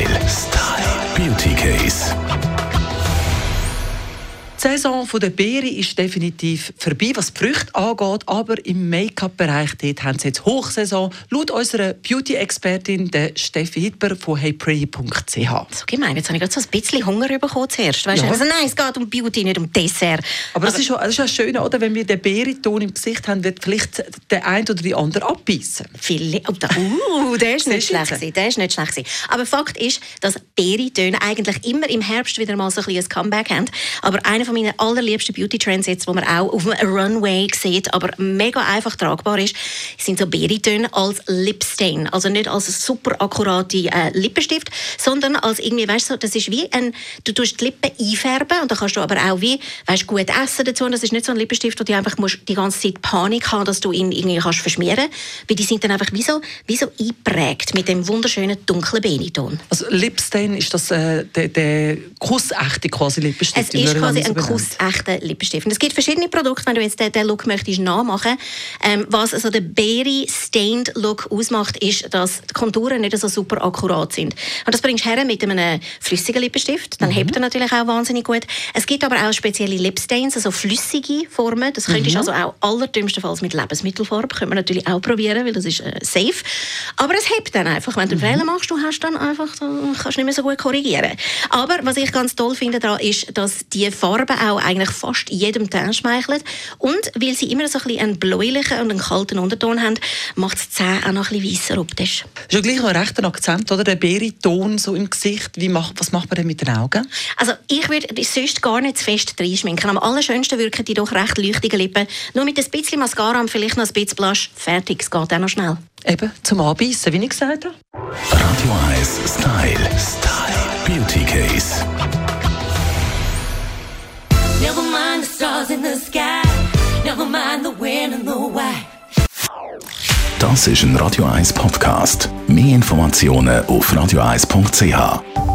Style. Style. Beauty Case. Die Saison der Beere ist definitiv vorbei, was die Früchte angeht, aber im Make-up-Bereich haben sie jetzt Hochsaison, laut unserer Beauty-Expertin Steffi Hitber von heypretty.ch. So gemein, jetzt habe ich gerade so ein bisschen Hunger bekommen zuerst. Weißt Ja. Also, nein, es geht um Beauty, nicht um Dessert. Aber, das ist ja das ist ja schön, oder? wenn wir den Beerenton im Gesicht haben, wird vielleicht der eine oder die andere abbeißen. Viele, oh, da, uh, der ist nicht schlecht gewesen, der ist nicht schlecht gewesen. Aber Fakt ist, dass Beerentöne eigentlich immer im Herbst wieder mal so ein ein Comeback haben. Aber einer von meinen allerliebsten Beauty-Trends jetzt, wo man auch auf einem Runway sieht, aber mega einfach tragbar ist, sind so Beerentöne als Lipstain. Also nicht als super akkurate äh, Lippenstift, sondern als irgendwie, weißt du, das ist wie ein, du tust die Lippen einfärben und dann kannst du aber auch wie, weißt, gut essen dazu. Und das ist nicht so ein Lippenstift, wo du einfach musst die ganze Zeit Panik haben, dass du ihn irgendwie kannst verschmieren, weil die sind dann einfach wie so, wie so eingeprägt mit dem wunderschönen dunklen Beerenton. Also Lipstain ist das äh, der, der kussechte quasi Lippenstift. Es ist quasi ein benennt. kussechter Lippenstift. Und es gibt verschiedene Produkte, wenn du jetzt den, den Look möchtest nachmachen. Ähm, was also der Berry Stained Look ausmacht, ist, dass die Konturen nicht so super akkurat sind. Und das bringst du her mit einem flüssigen Lippenstift. Dann hebt er natürlich auch wahnsinnig gut. Es gibt aber auch spezielle Lipstains, also flüssige Formen. Das könntest du also auch allerdümmstenfalls mit Lebensmittelfarbe. Könnte man natürlich auch probieren, weil das ist äh, safe. Aber es hebt dann einfach. Wenn du einen Fehler machst, du hast dann einfach, dann kannst du nicht mehr so gut korrigieren. Aber was ich ganz toll finde daran ist, dass die Farbe auch eigentlich fast jedem Teint schmeichelt. Und weil sie immer so ein bisschen einen bläulichen und einen kalten Unterton haben, macht es die Zähne auch noch ein bisschen weisser optisch. ist ja gleich noch ein rechter Akzent, oder? Der Beerenton so im Gesicht. Wie macht, was macht man denn mit den Augen? Also ich würde sonst gar nicht zu fest reinschminken. Am allerschönsten wirken die doch recht leuchtige Lippen. Nur mit ein bisschen Mascara und vielleicht noch ein bisschen Blush. Fertig, es geht auch noch schnell. Eben, zum Anbeissen, wie ich gesagt habe. Radio 1 Style. Style. Beauty Case. Never mind the stars in the sky. Never mind the when and the why. Das ist ein Radio 1 Podcast. Mehr Informationen auf radio1.ch.